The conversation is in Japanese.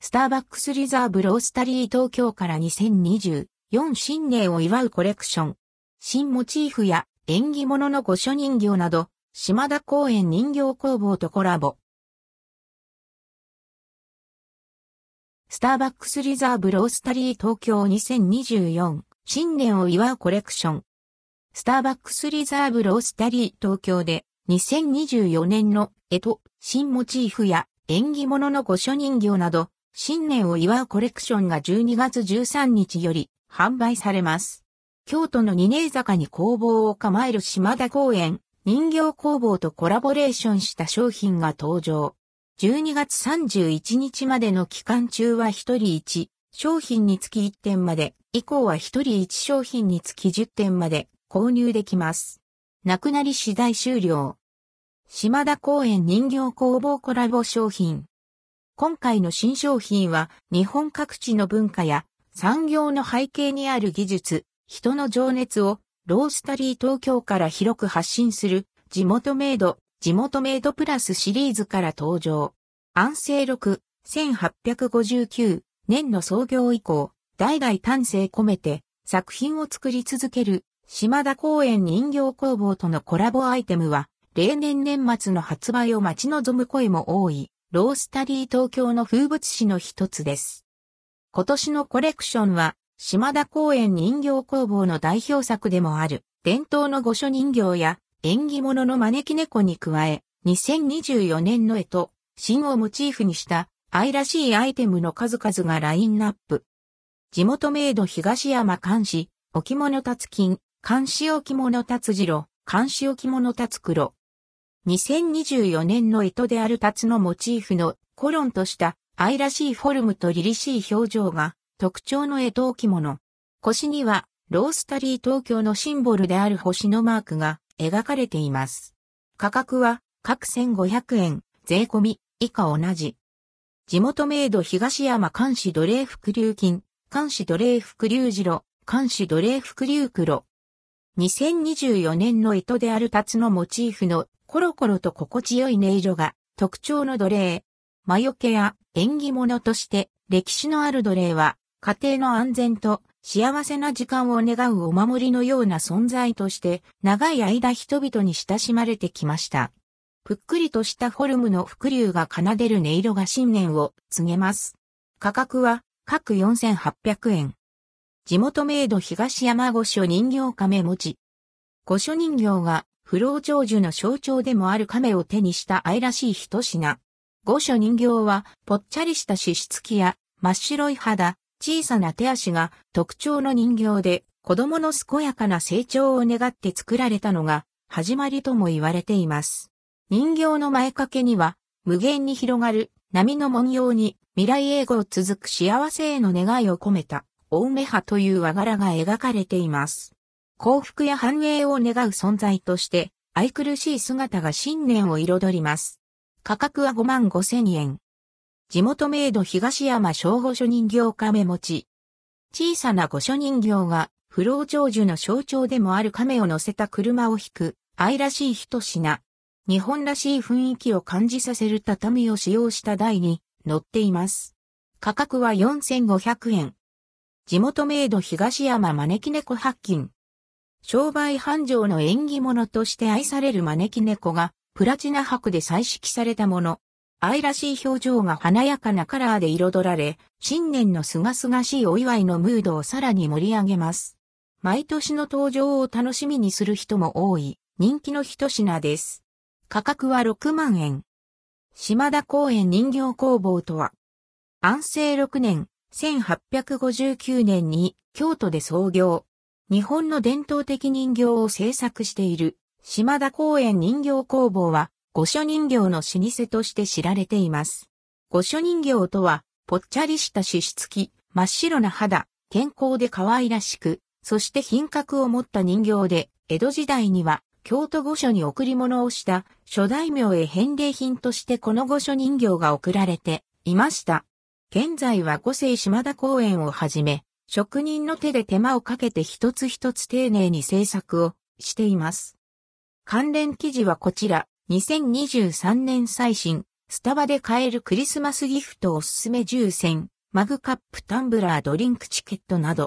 スターバックスリザーブロースタリー東京から2024新年を祝うコレクション。新モチーフや縁起物の御所人形など、島田公園人形工房とコラボ。スターバックスリザーブロースタリー東京2024新年を祝うコレクション。スターバックスリザーブロースタリー東京で2024年の絵と新モチーフや縁起物の御所人形など新年を祝うコレクションが12月13日より販売されます。京都の二年坂に工房を構える島田公園人形工房とコラボレーションした商品が登場。12月31日までの期間中は1人1商品につき1点まで、以降は1人1商品につき10点まで購入できます。なくなり次第終了。島田公園人形工房コラボ商品。今回の新商品は日本各地の文化や産業の背景にある技術、人の情熱をロースタリー東京から広く発信する地元メイド地元メイドプラスシリーズから登場。安政6、1859年の創業以降、代々丹精込めて作品を作り続ける島田公園人形工房とのコラボアイテムは、例年年末の発売を待ち望む声も多い、ロースタリー東京の風物詩の一つです。今年のコレクションは、島田公園人形工房の代表作でもある、伝統の御所人形や縁起物の招き猫に加え、2024年の絵と、新をモチーフにした愛らしいアイテムの数々がラインナップ。地元メイド東山監視、置物達金、監視置物達次郎、監視置物達黒。2024年の糸である達のモチーフのコロンとした愛らしいフォルムと凛々しい表情が特徴の絵と置物。腰にはロースタリー東京のシンボルである星のマークが描かれています。価格は各1500円、税込み、以下同じ。地元メイド東山監視奴隷福流金、監視奴隷福流次郎、監視奴隷福流黒。2024年の糸であるツのモチーフのコロコロと心地よい音色が特徴の奴隷。魔除けや縁起物として歴史のある奴隷は家庭の安全と幸せな時間を願うお守りのような存在として、長い間人々に親しまれてきました。ぷっくりとしたフォルムの伏流が奏でる音色が新年を告げます。価格は各4800円。地元メイド東山御所人形亀持ち。御所人形が不老長寿の象徴でもある亀を手にした愛らしい一品。御所人形はぽっちゃりした脂質気や真っ白い肌、小さな手足が特徴の人形で子供の健やかな成長を願って作られたのが始まりとも言われています。人形の前掛けには無限に広がる波の文様に未来永劫続く幸せへの願いを込めた大梅葉という和柄が描かれています。幸福や繁栄を願う存在として愛くるしい姿が新年を彩ります。価格は5万5千円。地元メイド東山小御所人形亀持ち。小さな御所人形が不老長寿の象徴でもある亀を乗せた車を引く愛らしい一品。日本らしい雰囲気を感じさせる畳を使用した台に乗っています。価格は4500円。地元メイド東山招き猫発金。商売繁盛の縁起物として愛される招き猫がプラチナ箔で彩色されたもの。愛らしい表情が華やかなカラーで彩られ、新年のすがすがしいお祝いのムードをさらに盛り上げます。毎年の登場を楽しみにする人も多い人気の一品です。価格は6万円。島田公園人形工房とは、安政6年、1859年に京都で創業。日本の伝統的人形を制作している島田公園人形工房は御所人形の老舗として知られています。御所人形とは、ぽっちゃりした脂質気、真っ白な肌、健康で可愛らしく、そして品格を持った人形で、江戸時代には、京都御所に贈り物をした諸大名へ返礼品としてこの御所人形が贈られていました。現在は五世島田公園をはじめ、職人の手で手間をかけて一つ一つ丁寧に制作をしています。関連記事はこちら、2023年最新、スタバで買えるクリスマスギフトおすすめ10選、マグカップタンブラードリンクチケットなど、